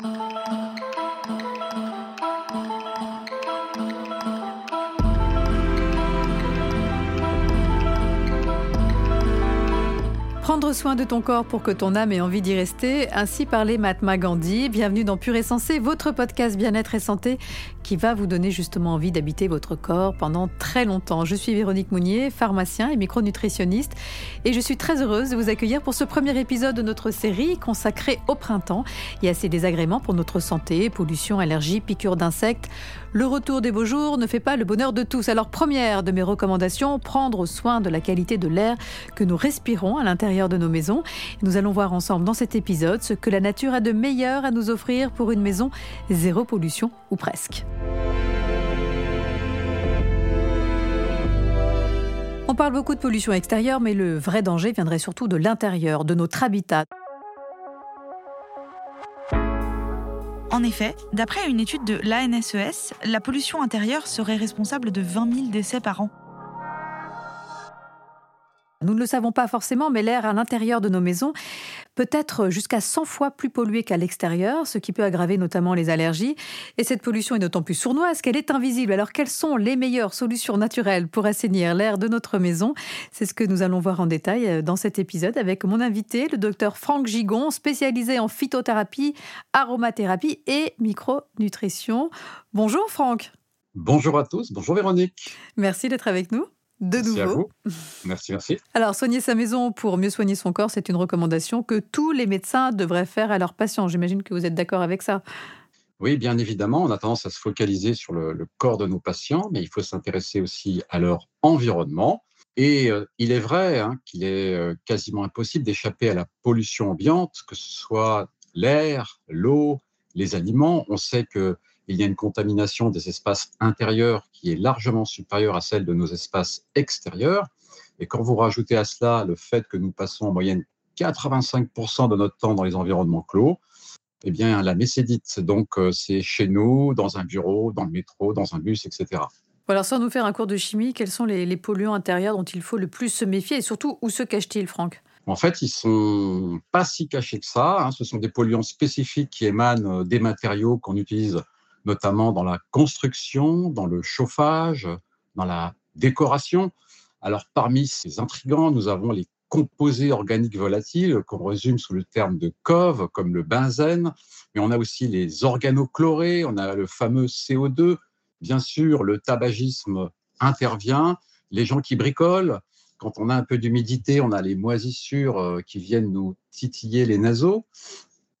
Prendre soin de ton corps pour que ton âme ait envie d'y rester, ainsi parlait Mahatma Gandhi. Bienvenue dans Pure et Sensé, votre podcast bien-être et santé qui va vous donner justement envie d'habiter votre corps pendant très longtemps. Je suis Véronique Mounier, pharmacien et micronutritionniste, et je suis très heureuse de vous accueillir pour ce premier épisode de notre série consacrée au printemps et à ses désagréments pour notre santé, pollution, allergies, piqûres d'insectes. Le retour des beaux jours ne fait pas le bonheur de tous. Alors première de mes recommandations, prendre soin de la qualité de l'air que nous respirons à l'intérieur de nos maisons. Nous allons voir ensemble dans cet épisode ce que la nature a de meilleur à nous offrir pour une maison zéro pollution ou presque. On parle beaucoup de pollution extérieure, mais le vrai danger viendrait surtout de l'intérieur, de notre habitat. En effet, d'après une étude de l'ANSES, la pollution intérieure serait responsable de 20 000 décès par an. Nous ne le savons pas forcément, mais l'air à l'intérieur de nos maisons peut être jusqu'à 100 fois plus pollué qu'à l'extérieur, ce qui peut aggraver notamment les allergies. Et cette pollution est d'autant plus sournoise qu'elle est invisible. Alors quelles sont les meilleures solutions naturelles pour assainir l'air de notre maison? C'est ce que nous allons voir en détail euh, dans cet épisode avec mon invité, le docteur Franck Gigon, spécialisé en phytothérapie, aromathérapie et micronutrition. Bonjour Franck. Bonjour à tous, bonjour Véronique. Merci d'être avec nous de merci nouveau. À vous. Merci, merci. Alors, soigner sa maison pour mieux soigner son corps, c'est une recommandation que tous les médecins devraient faire à leurs patients. J'imagine que vous êtes d'accord avec ça. Oui, bien évidemment, on a tendance à se focaliser sur le, le corps de nos patients, mais il faut s'intéresser aussi à leur environnement. Et euh, il est vrai hein, qu'il est euh, quasiment impossible d'échapper à la pollution ambiante, que ce soit l'air, l'eau, les aliments. On sait que il y a une contamination des espaces intérieurs qui est largement supérieure à celle de nos espaces extérieurs. Et quand vous rajoutez à cela le fait que nous passons en moyenne 85% de notre temps dans les environnements clos, eh bien, la mécédite, donc, euh, c'est chez nous, dans un bureau, dans le métro, dans un bus, etc. Alors, sans nous faire un cours de chimie, quels sont les, les polluants intérieurs dont il faut le plus se méfier et surtout où se cachent-ils, Franck? En fait, ils sont pas si cachés que ça. Hein. Ce sont des polluants spécifiques qui émanent des matériaux qu'on utilise notamment dans la construction, dans le chauffage, dans la décoration. Alors parmi ces intrigants, nous avons les composés organiques volatiles qu'on résume sous le terme de COV, comme le benzène, mais on a aussi les organochlorés, on a le fameux CO2. Bien sûr, le tabagisme intervient, les gens qui bricolent, quand on a un peu d'humidité, on a les moisissures euh, qui viennent nous titiller les naseaux.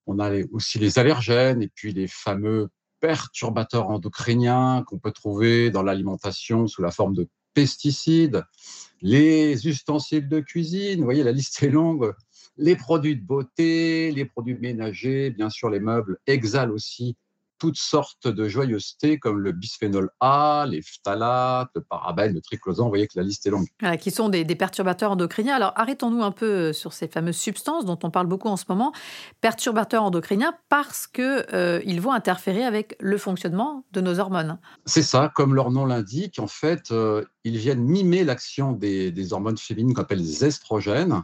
On a aussi les allergènes et puis les fameux perturbateurs endocriniens qu'on peut trouver dans l'alimentation sous la forme de pesticides, les ustensiles de cuisine, vous voyez, la liste est longue, les produits de beauté, les produits ménagers, bien sûr les meubles exhalent aussi toutes sortes de joyeusetés comme le bisphénol A, les phtalates, le parabène, le triclosan. Vous voyez que la liste est longue. Voilà, qui sont des, des, perturbateurs endocriniens. Alors arrêtons-nous un peu euh, sur ces fameuses substances dont on parle beaucoup en ce moment. Perturbateurs endocriniens parce qu'ils euh, vont interférer avec le fonctionnement de nos hormones. C'est ça, comme leur nom l'indique. En fait, euh, ils viennent mimer l'action des, des hormones féminines qu'on appelle les estrogènes.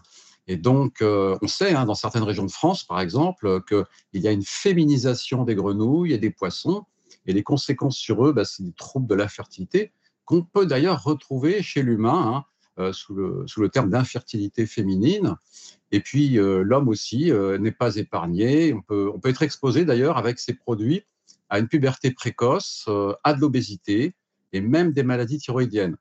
Et donc, euh, on sait, hein, dans certaines régions de France, par exemple, qu'il y a une féminisation des grenouilles et des poissons, et les conséquences sur eux, bah, c'est des troubles de la fertilité, qu'on peut d'ailleurs retrouver chez l'humain, hein, euh, sous, le, terme d'infertilité féminine. Et puis, euh, l'homme aussi n'est pas épargné. On peut, on peut être exposé d'ailleurs avec ces produits à une puberté précoce, à de l'obésité et même des maladies thyroïdiennes.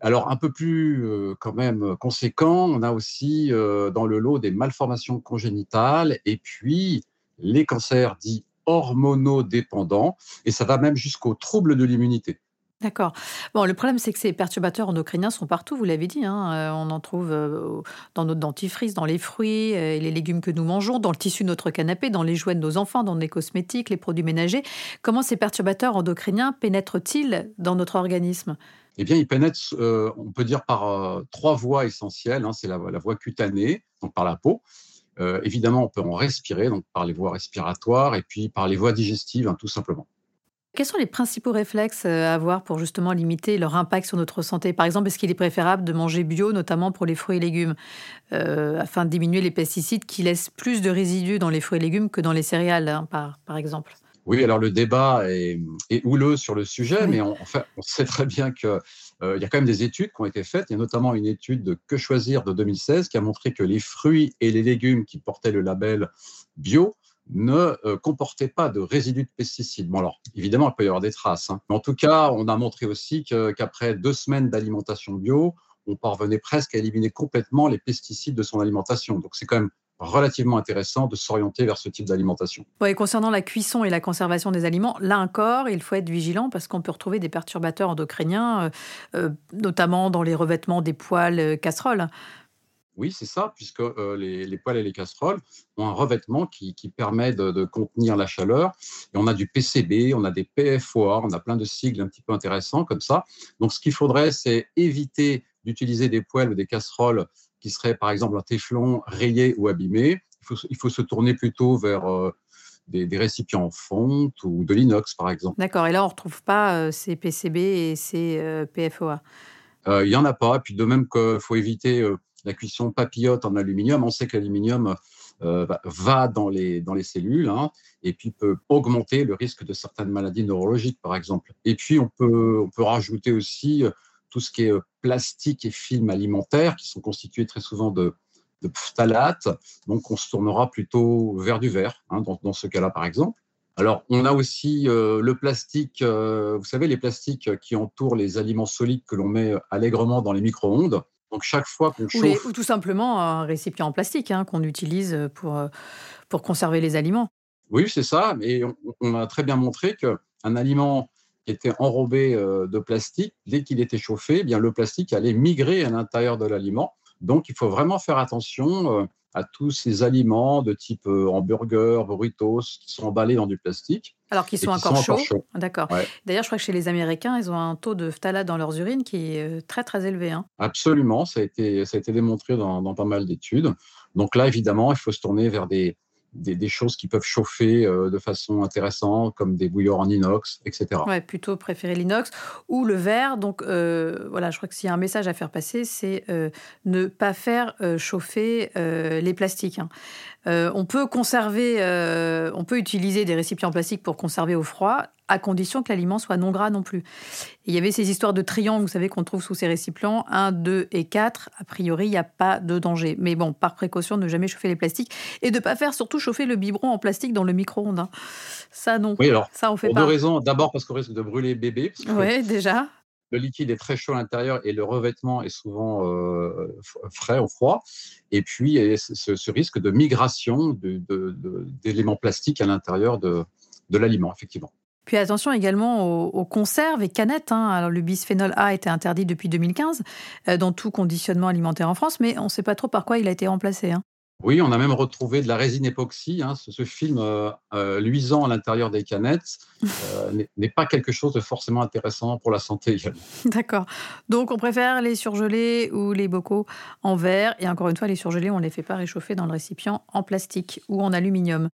Alors, un peu plus euh, quand même conséquent, on a aussi euh, dans le lot des malformations congénitales et puis les cancers dits hormonodépendants, et ça va même jusqu'aux troubles de l'immunité. D'accord. Bon, le problème, c'est que ces perturbateurs endocriniens sont partout, vous l'avez dit. Hein. Euh, on en trouve euh, dans notre dentifrice, dans les fruits euh, et les légumes que nous mangeons, dans le tissu de notre canapé, dans les jouets de nos enfants, dans les cosmétiques, les produits ménagers. Comment ces perturbateurs endocriniens pénètrent-ils dans notre organisme? Eh bien, ils pénètrent, euh, on peut dire, par euh, trois voies essentielles. Hein. C'est la, voie cutanée, donc par la peau. Euh, évidemment, on peut en respirer, donc par les voies respiratoires, et puis par les voies digestives, hein, tout simplement. Quels sont les principaux réflexes euh, à avoir pour justement limiter leur impact sur notre santé? Par exemple, est-ce qu'il est préférable de manger bio, notamment pour les fruits et légumes, afin de diminuer les pesticides qui laissent plus de résidus dans les fruits et légumes que dans les céréales, hein, par exemple? Oui, alors le débat est, houleux sur le sujet, mais on, on sait très bien qu'il euh, y a quand même des études qui ont été faites. Il y a notamment une étude de Que choisir de 2016 qui a montré que les fruits et les légumes qui portaient le label bio ne euh, comportait pas de résidus de pesticides. Bon, alors, évidemment, il peut y avoir des traces. Hein. Mais en tout cas, on a montré aussi qu'après deux semaines d'alimentation bio, on parvenait presque à éliminer complètement les pesticides de son alimentation. Donc, c'est quand même relativement intéressant de s'orienter vers ce type d'alimentation. et concernant la cuisson et la conservation des aliments, là encore, il faut être vigilant parce qu'on peut retrouver des perturbateurs endocriniens, euh, euh, notamment dans les revêtements des poêles casseroles. Oui, c'est ça, puisque euh, les, poêles et les casseroles ont un revêtement qui, permet de, contenir la chaleur. Et on a du PCB, on a des PFOA, on a plein de sigles un petit peu intéressants comme ça. Donc, ce qu'il faudrait, c'est éviter d'utiliser des poêles ou des casseroles qui seraient, par exemple, en téflon rayé ou abîmé. Il faut, se tourner plutôt vers euh, des, récipients en fonte ou de l'inox, par exemple. D'accord. Et là, on ne retrouve pas euh, ces PCB et ces PFOA Il n'y en a pas. Puis de même qu'il faut éviter la cuisson papillote en aluminium. On sait que l'aluminium euh, va dans les, dans les cellules hein, et puis peut augmenter le risque de certaines maladies neurologiques, par exemple. Et puis, on peut, on peut rajouter aussi euh, tout ce qui est euh, plastique et film alimentaire, qui sont constitués très souvent de, de phtalates. Donc, on se tournera plutôt vers du verre, hein, dans, dans, ce cas-là, par exemple. Alors, on a aussi le plastique, vous savez, les plastiques qui entourent les aliments solides que l'on met allègrement dans les micro-ondes. Donc chaque fois qu'on chauffe... Ou, tout simplement un récipient en plastique hein, qu'on utilise pour, euh, pour conserver les aliments. Oui, c'est ça. Et on, a très bien montré qu'un aliment était enrobé euh, de plastique, dès qu'il était chauffé, eh bien le plastique allait migrer à l'intérieur de l'aliment. Donc il faut vraiment faire attention euh, à tous ces aliments de type hamburger, burritos, qui sont emballés dans du plastique. Alors qu'ils sont, encore, chauds. D'accord. D'ailleurs, je crois que chez les Américains, ils ont un taux de phtalate dans leurs urines qui est euh, très très élevé. Hein. Absolument, ça a été, ça a été démontré dans, dans pas mal d'études. Donc là, évidemment, il faut se tourner vers des, des, choses qui peuvent chauffer euh, de façon intéressante, comme des bouilloires en inox, etc. Ouais, plutôt préférer l'inox ou le verre. Donc euh, voilà, je crois que s'il y a un message à faire passer, c'est euh, ne pas faire chauffer les plastiques. Hein. On peut conserver, on peut utiliser des récipients plastiques pour conserver au froid à condition que l'aliment soit non gras non plus. il y avait ces histoires de triangles, vous savez, qu'on trouve sous ces récipients, 1, 2 et 4. A priori, il n'y a pas de danger. Mais bon, par précaution, ne jamais chauffer les plastiques et de ne pas faire surtout chauffer le biberon en plastique dans le micro-ondes. Hein. Ça, non. Oui, alors, ça, on fait pour deux raisons. D'abord, parce qu'on risque de brûler bébé. Oui, déjà. Le liquide est très chaud à l'intérieur et le revêtement est souvent euh, frais ou froid. Et puis, y a ce, risque de migration d'éléments plastiques à l'intérieur de l'aliment, effectivement. Puis attention également aux, conserves et canettes. Hein. Alors, le bisphénol A été interdit depuis 2015 euh, dans tout conditionnement alimentaire en France, mais on ne sait pas trop par quoi il a été remplacé. Hein. Oui, on a même retrouvé de la résine époxy. Hein. Ce, film euh, euh, luisant à l'intérieur des canettes n'est pas quelque chose de forcément intéressant pour la santé D'accord. Donc, on préfère les surgelés ou les bocaux en verre. Et encore une fois, les surgelés, on ne les fait pas réchauffer dans le récipient en plastique ou en aluminium.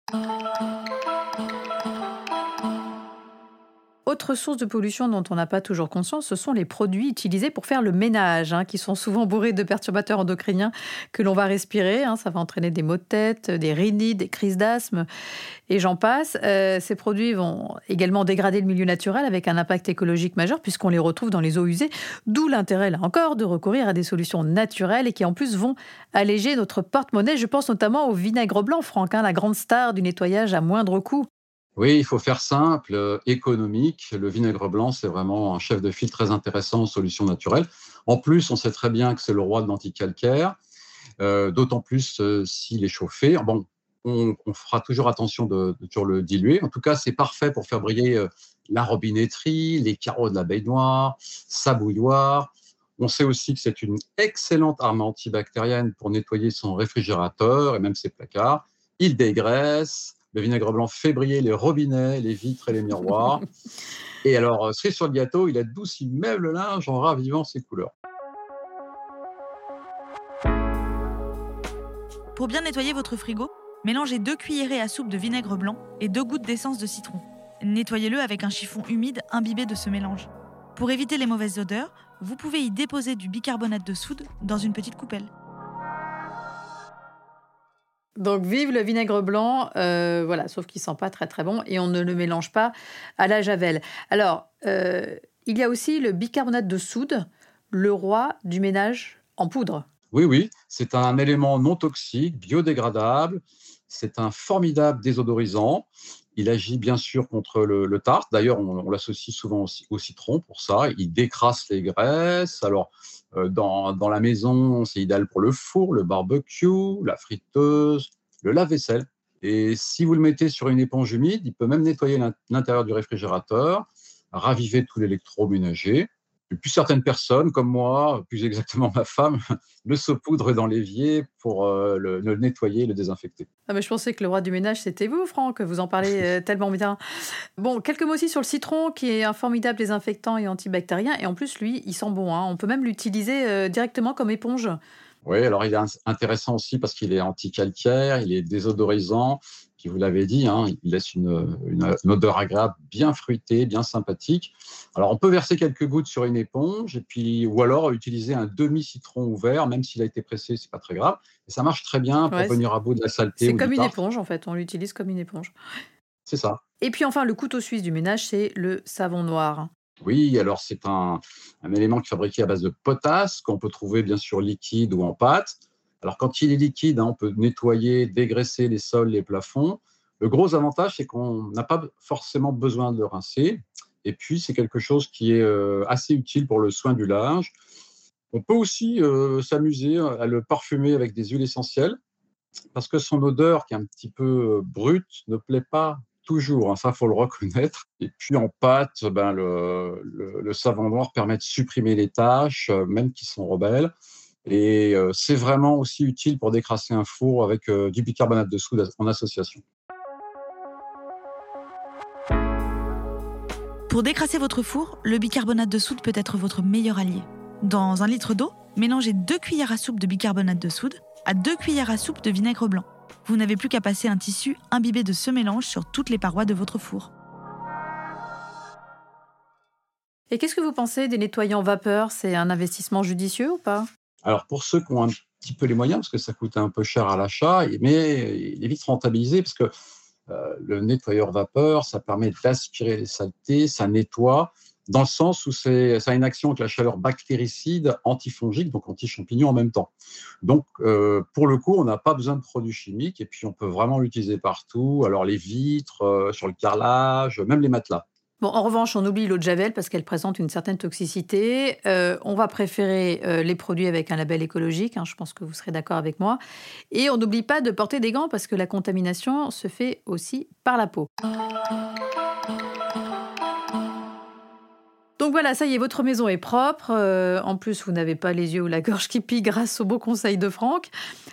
Autre source de pollution dont on n'a pas toujours conscience, ce sont les produits utilisés pour faire le ménage, hein, qui sont souvent bourrés de perturbateurs endocriniens que l'on va respirer. Hein. ça va entraîner des maux de tête, des rhinites, des crises d'asthme, et j'en passe. Euh, ces produits vont également dégrader le milieu naturel avec un impact écologique majeur puisqu'on les retrouve dans les eaux usées, d'où l'intérêt là encore de recourir à des solutions naturelles et qui en plus vont alléger notre porte-monnaie. Je pense notamment au vinaigre blanc, Franck, hein, la grande star du nettoyage à moindre coût. Oui, il faut faire simple, euh, économique. Le vinaigre blanc, c'est vraiment un chef de file très intéressant en solutions naturelles. En plus, on sait très bien que c'est le roi de l'anticalcaire, euh, d'autant plus euh, s'il est chauffé. Bon, on, fera toujours attention de, toujours le diluer. En tout cas, c'est parfait pour faire briller la robinetterie, les carreaux de la baignoire, sa bouilloire. On sait aussi que c'est une excellente arme antibactérienne pour nettoyer son réfrigérateur et même ses placards. Il dégraisse, le vinaigre blanc fait briller les robinets, les vitres et les miroirs. et alors, euh, cerise sur le gâteau, il adoucit même le linge en ravivant ses couleurs. Pour bien nettoyer votre frigo, mélangez deux cuillerées à soupe de vinaigre blanc et deux gouttes d'essence de citron. nettoyez-le avec un chiffon humide imbibé de ce mélange. Pour éviter les mauvaises odeurs, vous pouvez y déposer du bicarbonate de soude dans une petite coupelle. Donc vive le vinaigre blanc, euh, voilà, sauf qu'il sent pas très très bon et on ne le mélange pas à la javel. Alors, euh, il y a aussi le bicarbonate de soude, le roi du ménage en poudre. Oui, oui, c'est un élément non toxique, biodégradable. C'est un formidable désodorisant. Il agit bien sûr contre le, tartre. D'ailleurs, on, l'associe souvent au, citron pour ça. Il décrasse les graisses. Alors, euh, dans, dans, la maison, c'est idéal pour le four, le barbecue, la friteuse, le lave-vaisselle. Et si vous le mettez sur une éponge humide, il peut même nettoyer l'intérieur du réfrigérateur, raviver tout l'électroménager. Et puis certaines personnes, comme moi, plus exactement ma femme, le saupoudrent dans l'évier pour euh, le, nettoyer et le désinfecter. Ah mais je pensais que le roi du ménage, c'était vous, Franck. Vous en parlez euh, tellement bien. Bon, quelques mots aussi sur le citron, qui est un formidable désinfectant et antibactérien. Et en plus, lui, il sent bon. Hein. On peut même l'utiliser euh, directement comme éponge. Oui, alors il est intéressant aussi parce qu'il est anticalcaire, il est désodorisant, qui vous l'avez dit, hein, il laisse une, odeur agréable, bien fruitée, bien sympathique. Alors on peut verser quelques gouttes sur une éponge et puis ou alors utiliser un demi citron ouvert, même s'il a été pressé, c'est pas très grave. Et ça marche très bien pour venir à bout de la saleté. C'est comme une éponge en fait, on l'utilise comme une éponge. C'est ça. Et puis enfin le couteau suisse du ménage, c'est le savon noir. Oui, alors c'est un, un, élément qui est fabriqué à base de potasse qu'on peut trouver bien sûr liquide ou en pâte. Alors quand il est liquide, hein, on peut nettoyer, dégraisser les sols, les plafonds. Le gros avantage, c'est qu'on n'a pas forcément besoin de le rincer. Et puis, c'est quelque chose qui est euh, assez utile pour le soin du linge. On peut aussi euh, s'amuser à le parfumer avec des huiles essentielles, parce que son odeur, qui est un petit peu euh, brute, ne plaît pas toujours. Hein, ça, faut le reconnaître. Et puis en pâte, ben, le, le savon noir permet de supprimer les taches, même qui sont rebelles. Et c'est vraiment aussi utile pour décrasser un four avec du bicarbonate de soude en association. Pour décrasser votre four, le bicarbonate de soude peut être votre meilleur allié. Dans un litre d'eau, mélangez 2 cuillères à soupe de bicarbonate de soude à 2 cuillères à soupe de vinaigre blanc. Vous n'avez plus qu'à passer un tissu imbibé de ce mélange sur toutes les parois de votre four. Et qu'est-ce que vous pensez des nettoyants vapeur C'est un investissement judicieux ou pas? Alors, pour ceux qui ont un petit peu les moyens, parce que ça coûte un peu cher à l'achat, mais il est vite rentabilisé parce que euh, le nettoyeur vapeur, ça permet d'aspirer les saletés, ça nettoie, dans le sens où ça a une action avec la chaleur bactéricide, antifongique, donc anti-champignon en même temps. Donc, euh, pour le coup, on n'a pas besoin de produits chimiques et puis on peut vraiment l'utiliser partout. Alors, les vitres, euh, sur le carrelage, même les matelas. Bon, en revanche, on oublie l'eau de Javel parce qu'elle présente une certaine toxicité. Euh, on va préférer euh, les produits avec un label écologique, hein, je pense que vous serez d'accord avec moi. Et on n'oublie pas de porter des gants parce que la contamination se fait aussi par la peau. Donc voilà, ça y est, votre maison est propre. Euh, en plus, vous n'avez pas les yeux ou la gorge qui pillent grâce au beau conseil de Franck,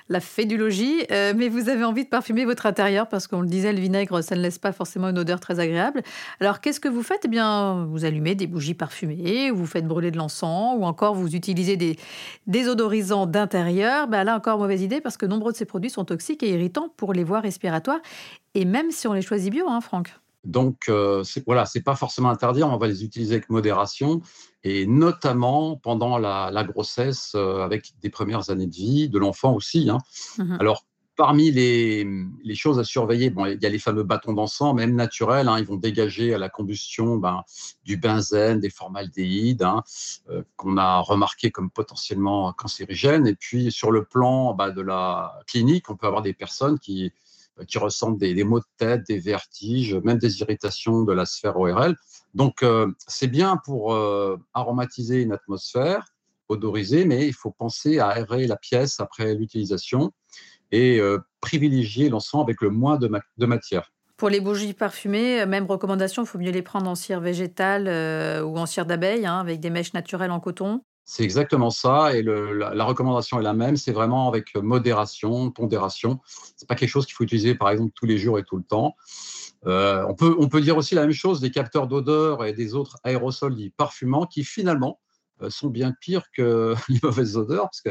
la fédulogie. Euh, mais vous avez envie de parfumer votre intérieur parce qu'on le disait, le vinaigre, ça ne laisse pas forcément une odeur très agréable. Alors qu'est-ce que vous faites? Eh bien, vous allumez des bougies parfumées, vous faites brûler de l'encens ou encore vous utilisez des désodorisants d'intérieur. Ben là encore, mauvaise idée parce que nombreux de ces produits sont toxiques et irritants pour les voies respiratoires. Et même si on les choisit bio, hein, Franck donc, euh, voilà, c'est pas forcément interdit, on va les utiliser avec modération, et notamment pendant la, grossesse, euh, avec des premières années de vie, de l'enfant aussi. Hein. Mmh Alors, parmi les, choses à surveiller, bon, il y a les fameux bâtons d'encens, même naturels, hein, ils vont dégager à la combustion ben, du benzène, des formaldéhydes, hein, euh, qu'on a remarqué comme potentiellement cancérigènes. Et puis, sur le plan ben, de la clinique, on peut avoir des personnes qui qui ressentent des, maux de tête, des vertiges, même des irritations de la sphère ORL. Donc, euh, c'est bien pour euh, aromatiser une atmosphère, odoriser, mais il faut penser à aérer la pièce après l'utilisation et privilégier l'encens avec le moins de, matière. Pour les bougies parfumées, même recommandation, il faut mieux les prendre en cire végétale ou en cire d'abeille, hein, avec des mèches naturelles en coton. C'est exactement ça. Et la, recommandation est la même. C'est vraiment avec modération, pondération. C'est pas quelque chose qu'il faut utiliser, par exemple, tous les jours et tout le temps. Euh, on, peut, on peut dire aussi la même chose des capteurs d'odeur et des autres aérosols parfumants qui, finalement, euh, sont bien pires que les mauvaises odeurs parce que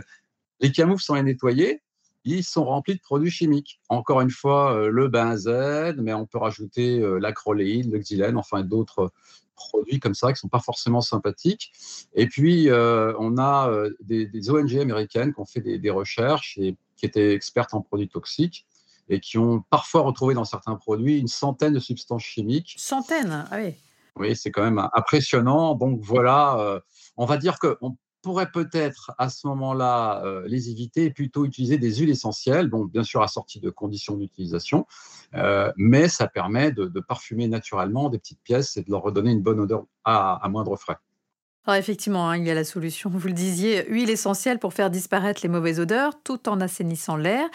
les camoufles, sans les nettoyer, ils sont remplis de produits chimiques. Encore une fois, le benzène, mais on peut rajouter l'acroléide, le xylène, enfin d'autres produits comme ça qui ne sont pas forcément sympathiques. Et puis, on a des, ONG américaines qui ont fait des, des recherches et qui étaient expertes en produits toxiques et qui ont parfois retrouvé dans certains produits une centaine de substances chimiques. Centaines, ah oui. Oui, c'est quand même impressionnant. Donc voilà, euh, on va dire qu'on pourrait peut-être à ce moment-là euh, les éviter et plutôt utiliser des huiles essentielles, donc bien sûr assorties de conditions d'utilisation, euh, mais ça permet de, parfumer naturellement des petites pièces et de leur redonner une bonne odeur à moindre frais. Alors effectivement, hein, il y a la solution. Vous le disiez, huile essentielle pour faire disparaître les mauvaises odeurs tout en assainissant l'air,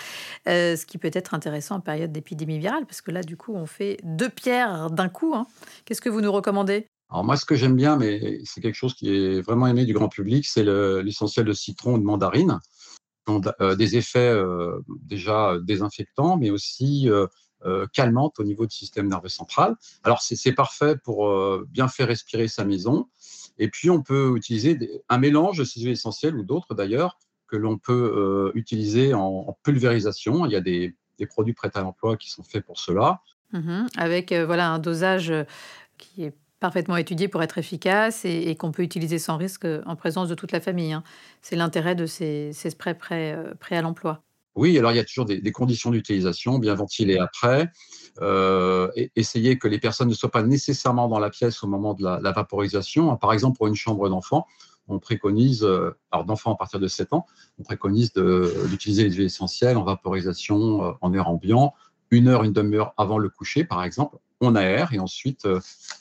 euh, ce qui peut être intéressant en période d'épidémie virale, parce que là, du coup, on fait deux pierres d'un coup. Hein. Qu'est-ce que vous nous recommandez? Alors moi, ce que j'aime bien, mais c'est quelque chose qui est vraiment aimé du grand public, c'est l'essentiel de citron ou de mandarine. ont euh, des effets euh, déjà désinfectants, mais aussi calmantes au niveau du système nerveux central. Alors c'est parfait pour bien faire respirer sa maison. Et puis, on peut utiliser un mélange de ces huiles essentielles ou d'autres d'ailleurs que l'on peut euh, utiliser en, pulvérisation. Il y a des, produits prêts à l'emploi qui sont faits pour cela. Mmh avec euh, voilà un dosage euh, qui est parfaitement étudié pour être efficace et, qu'on peut utiliser sans risque en présence de toute la famille. Hein. C'est l'intérêt de ces, sprays prêts à l'emploi. Oui, alors il y a toujours des, conditions d'utilisation, bien ventilées après. Euh, essayer que les personnes ne soient pas nécessairement dans la pièce au moment de la, vaporisation. Par exemple, pour une chambre d'enfant, on préconise, euh, alors d'enfants à partir de 7 ans, on préconise d'utiliser les huiles essentielles en vaporisation euh, en air ambiant, une heure, une demi-heure avant le coucher, par exemple. On aère et ensuite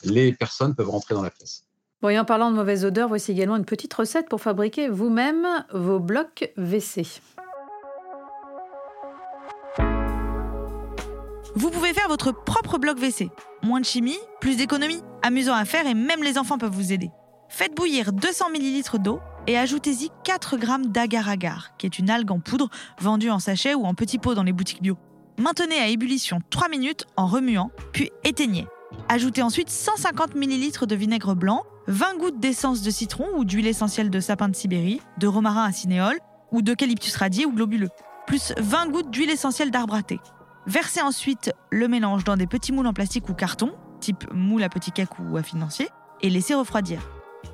les personnes peuvent rentrer dans la pièce. Bon, et en parlant de mauvaise odeur, voici également une petite recette pour fabriquer vous-même vos blocs WC. Vous pouvez faire votre propre bloc WC. Moins de chimie, plus d'économie, amusant à faire et même les enfants peuvent vous aider. Faites bouillir 200 ml d'eau et ajoutez-y 4 g d'agar-agar, qui est une algue en poudre vendue en sachet ou en petits pots dans les boutiques bio. Maintenez à ébullition 3 minutes en remuant, puis éteignez. Ajoutez ensuite 150 ml de vinaigre blanc, 20 gouttes d'essence de citron ou d'huile essentielle de sapin de Sibérie, de romarin à cinéole ou d'eucalyptus radié ou globuleux, plus 20 gouttes d'huile essentielle d'arbre à thé. Versez ensuite le mélange dans des petits moules en plastique ou carton, type moule à petit cake ou à financier, et laissez refroidir.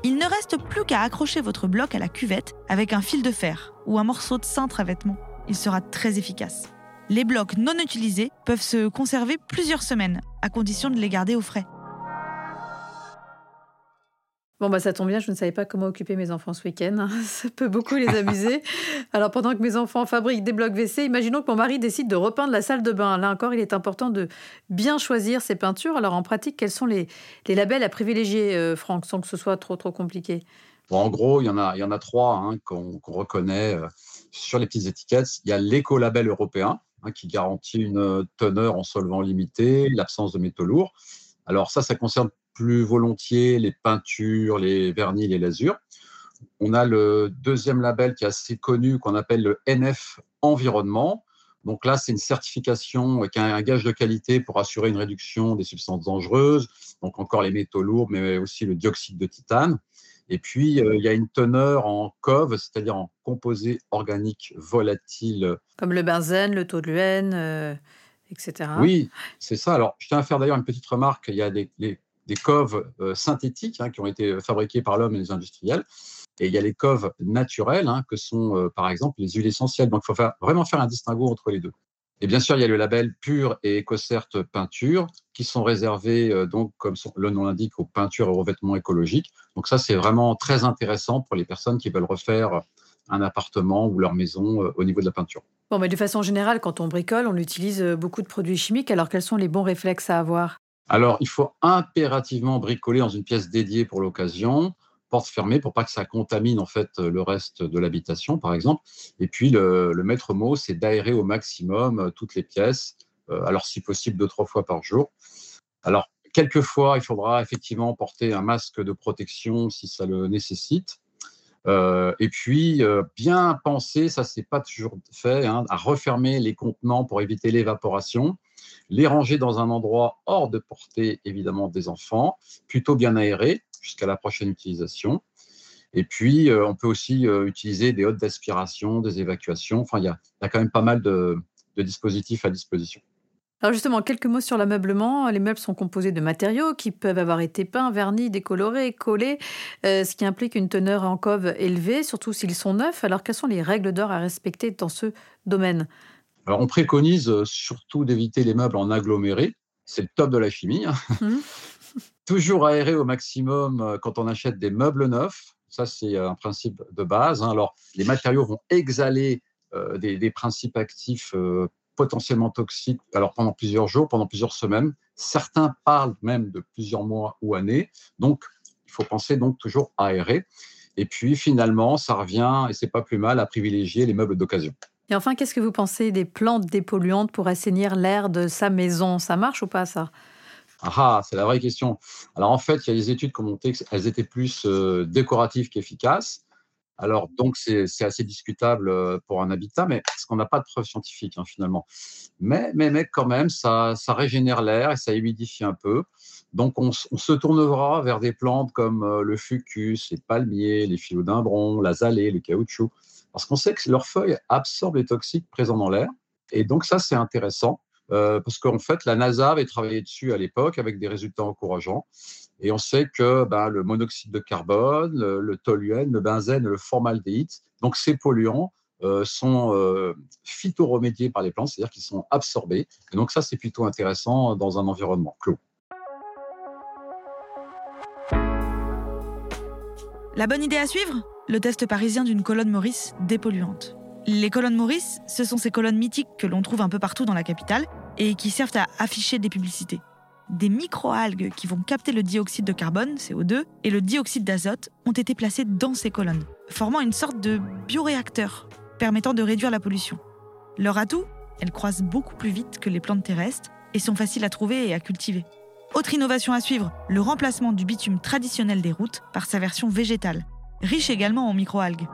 Il ne reste plus qu'à accrocher votre bloc à la cuvette avec un fil de fer ou un morceau de cintre à vêtements. Il sera très efficace. Les blocs non utilisés peuvent se conserver plusieurs semaines, à condition de les garder au frais. Bon, bah, ça tombe bien, je ne savais pas comment occuper mes enfants ce week-end. Hein. Ça peut beaucoup les amuser. Alors, pendant que mes enfants fabriquent des blocs WC, imaginons que mon mari décide de repeindre la salle de bain. Là encore, il est important de bien choisir ses peintures. Alors, en pratique, quels sont les, labels à privilégier, euh, Franck, sans que ce soit trop, trop compliqué? En gros, il y en a, il y en a trois hein, qu'on reconnaît euh, sur les petites étiquettes. Il y a l'écolabel européen, hein, qui garantit une teneur en solvant limité, l'absence de métaux lourds. Alors, ça, ça concerne plus volontiers les peintures, les vernis, les lasures. On a le deuxième label qui est assez connu, qu'on appelle le NF Environnement. Donc là, c'est une certification qui a un gage de qualité pour assurer une réduction des substances dangereuses, donc encore les métaux lourds, mais aussi le dioxyde de titane. Et puis, euh, il y a une teneur en COV, c'est-à-dire en composés organiques volatiles. Comme le benzène, le toluène, euh, etc. Oui, c'est ça. Alors, je tiens à faire d'ailleurs une petite remarque. Il y a des, des coves euh, synthétiques hein, qui ont été fabriquées par l'homme et les industriels. Et il y a les coves naturelles, hein, que sont euh, par exemple les huiles essentielles. Donc il faut vraiment faire un distinguo entre les deux. Et bien sûr, il y a le label Pur et EcoCert Peinture qui sont réservés, euh, donc, comme le nom l'indique, aux peintures et aux revêtements écologiques. Donc ça, c'est vraiment très intéressant pour les personnes qui veulent refaire un appartement ou leur maison au niveau de la peinture. Bon, mais de façon générale, quand on bricole, on utilise beaucoup de produits chimiques. Alors, quels sont les bons réflexes à avoir? Alors, il faut impérativement bricoler dans une pièce dédiée pour l'occasion, porte fermée pour pas que ça contamine en fait le reste de l'habitation, par exemple. Et puis, le, maître mot, c'est d'aérer au maximum euh, toutes les pièces, euh, alors si possible deux, trois fois par jour. Alors, quelquefois, il faudra effectivement porter un masque de protection si ça le nécessite. Euh, et puis, bien penser, ça c'est pas toujours fait, hein, à refermer les contenants pour éviter l'évaporation les ranger dans un endroit hors de portée, évidemment, des enfants, plutôt bien aéré jusqu'à la prochaine utilisation. Et puis, on peut aussi utiliser des hôtes d'aspiration, des évacuations. Enfin, il y a, quand même pas mal de dispositifs à disposition. Alors justement, quelques mots sur l'ameublement. Les meubles sont composés de matériaux qui peuvent avoir été peints, vernis, décolorés, collés, euh, ce qui implique une teneur en cove élevée, surtout s'ils sont neufs. Alors quelles sont les règles d'or à respecter dans ce domaine? Alors on préconise euh, surtout d'éviter les meubles en aggloméré. C'est le top de la chimie. Hein. Mmh. Toujours aérer au maximum euh, quand on achète des meubles neufs. Ça, c'est un principe de base. Hein. Alors, les matériaux vont exhaler des, principes actifs potentiellement toxiques, alors pendant plusieurs jours, pendant plusieurs semaines. Certains parlent même de plusieurs mois ou années. Donc, il faut penser donc toujours aérer. Et puis finalement, ça revient, et c'est pas plus mal, à privilégier les meubles d'occasion. Et enfin, qu'est-ce que vous pensez des plantes dépolluantes pour assainir l'air de sa maison? Ça marche ou pas ça? Ah, ah, c'est la vraie question. Alors en fait, il y a des études qui ont montré qu'elles étaient plus euh, décoratives qu'efficaces. Alors, donc, c'est assez discutable euh, pour un habitat, mais parce qu'on n'a pas de preuves scientifiques, hein, finalement. Mais, mais, mais, quand même, ça, régénère l'air et ça humidifie un peu. Donc, on, se tournera vers des plantes comme euh, le fucus, les palmiers, les philodendrons, l'azalée, le caoutchouc, parce qu'on sait que leurs feuilles absorbent les toxiques présents dans l'air. Et donc, ça, c'est intéressant, euh, parce qu'en fait, la NASA avait travaillé dessus à l'époque avec des résultats encourageants. Et on sait que ben, le monoxyde de carbone, le, toluène, le benzène, le formaldéhyde, donc ces polluants euh, sont euh, par les plantes, c'est-à-dire qu'ils sont absorbés. Et donc ça, c'est plutôt intéressant dans un environnement clos. La bonne idée à suivre? Le test parisien d'une colonne Maurice dépolluante. Les colonnes Maurice, ce sont ces colonnes mythiques que l'on trouve un peu partout dans la capitale et qui servent à afficher des publicités des microalgues qui vont capter le dioxyde de carbone, CO2, et le dioxyde d'azote ont été placés dans ces colonnes, formant une sorte de bioréacteur permettant de réduire la pollution. Leur atout, elles croissent beaucoup plus vite que les plantes terrestres et sont faciles à trouver et à cultiver. Autre innovation à suivre, le remplacement du bitume traditionnel des routes par sa version végétale, riche également en microalgues.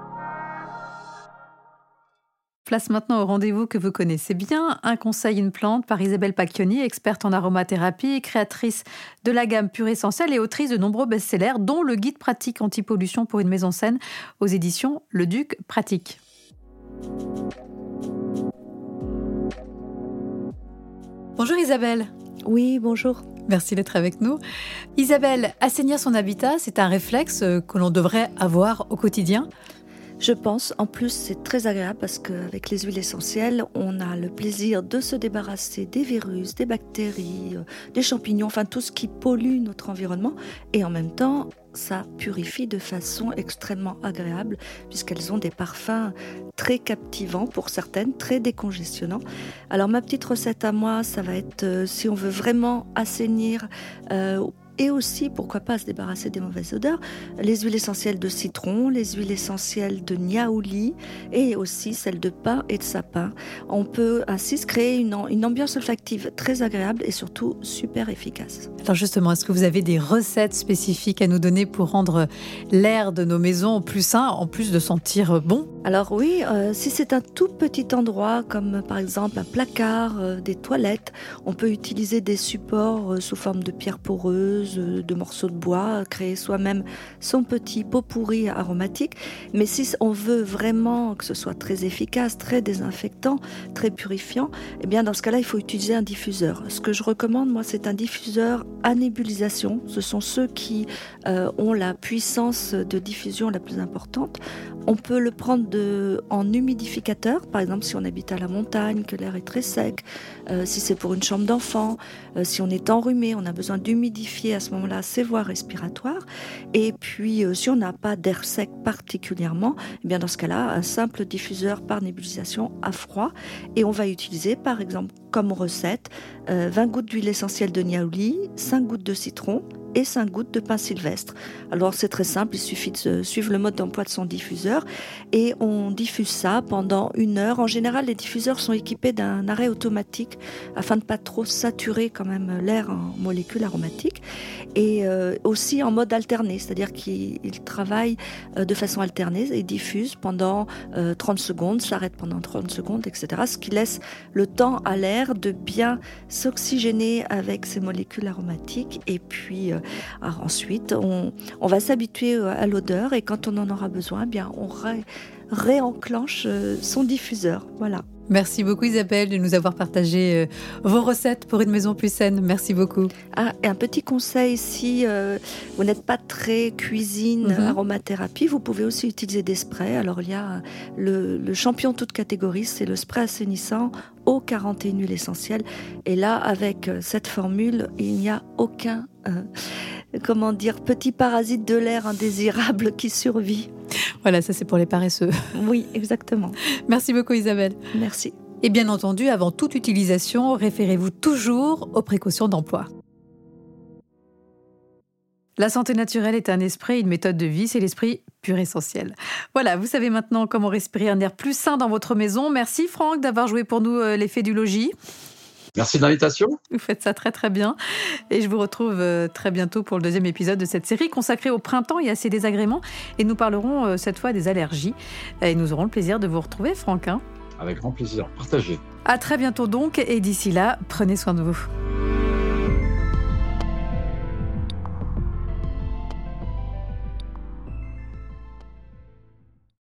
Place maintenant au rendez-vous que vous connaissez bien, Un conseil, une plante par Isabelle Pacchioni, experte en aromathérapie, créatrice de la gamme Pure Essentielle et autrice de nombreux best-sellers, dont le guide pratique anti-pollution pour une maison saine aux éditions Le Duc Pratique. Bonjour Isabelle. Oui, bonjour. Merci d'être avec nous. Isabelle, assainir son habitat, c'est un réflexe que l'on devrait avoir au quotidien. Je pense, en plus, c'est très agréable parce qu'avec les huiles essentielles, on a le plaisir de se débarrasser des virus, des bactéries, euh, des champignons, enfin tout ce qui pollue notre environnement. Et en même temps, ça purifie de façon extrêmement agréable puisqu'elles ont des parfums très captivants pour certaines, très décongestionnants. Alors ma petite recette à moi, ça va être euh, si on veut vraiment assainir euh, et aussi, pourquoi pas, se débarrasser des mauvaises odeurs, les huiles essentielles de citron, les huiles essentielles de niaouli et aussi celles de pain et de sapin. On peut ainsi se créer une, une ambiance olfactive très agréable et surtout super efficace. Alors justement, est-ce que vous avez des recettes spécifiques à nous donner pour rendre l'air de nos maisons plus sain, en plus de sentir bon? Alors oui, euh, si c'est un tout petit endroit, comme par exemple un placard, euh, des toilettes, on peut utiliser des supports euh, sous forme de pierres poreuses de morceaux de bois, créer soi-même son petit pot pourri aromatique. Mais si on veut vraiment que ce soit très efficace, très désinfectant, très purifiant, eh bien dans ce cas-là, il faut utiliser un diffuseur. Ce que je recommande, moi, c'est un diffuseur à nébulisation. Ce sont ceux qui ont la puissance de diffusion la plus importante. On peut le prendre en humidificateur, par exemple si on habite à la montagne, que l'air est très sec, euh, si c'est pour une chambre d'enfant, euh, si on est enrhumé, on a besoin d'humidifier à ce moment-là ses voies respiratoires. Et puis euh, si on n'a pas d'air sec particulièrement, eh bien dans ce cas-là, un simple diffuseur par nébulisation à froid. Et on va utiliser par exemple comme recette 20 gouttes d'huile essentielle de niaouli, 5 gouttes de citron, et 5 gouttes de pain sylvestre. Alors c'est très simple, il suffit de suivre le mode d'emploi de son diffuseur et on diffuse ça pendant une heure. En général, les diffuseurs sont équipés d'un arrêt automatique afin de pas trop saturer quand même l'air en molécules aromatiques et euh, aussi en mode alterné, c'est-à-dire qu'il travaille euh, de façon alternée et diffuse pendant 30 euh, secondes, s'arrête pendant 30 secondes, etc. Ce qui laisse le temps à l'air de bien s'oxygéner avec ces molécules aromatiques et puis ensuite, on, va s'habituer à l'odeur et quand on en aura besoin, eh bien on réenclenche son diffuseur. Voilà. Merci beaucoup Isabelle de nous avoir partagé euh, vos recettes pour une maison plus saine. Merci beaucoup. Ah, et un petit conseil, si euh, vous n'êtes pas très cuisine, mhm. aromathérapie, vous pouvez aussi utiliser des sprays. Alors il y a le, le champion toute catégorie, c'est le spray assainissant eau 41 huile essentielle. Et là, avec euh, cette formule, il n'y a aucun, comment dire, petit parasite de l'air indésirable qui survit. Voilà, ça c'est pour les paresseux. Oui, exactement. Merci beaucoup Isabelle. Merci. Et bien entendu, avant toute utilisation, référez-vous toujours aux précautions d'emploi. La santé naturelle est un esprit, une méthode de vie, c'est l'esprit pur essentiel. Voilà, vous savez maintenant comment respirer un air plus sain dans votre maison. Merci Franck d'avoir joué pour nous euh, l'effet du logis. Merci de l'invitation. Vous faites ça très très bien. Et je vous retrouve euh, très bientôt pour le deuxième épisode de cette série consacrée au printemps et à ses désagréments. Et nous parlerons euh, cette fois des allergies. Et nous aurons le plaisir de vous retrouver, Franck. Hein. Avec grand plaisir. Partagez. À très bientôt donc. Et d'ici là, prenez soin de vous.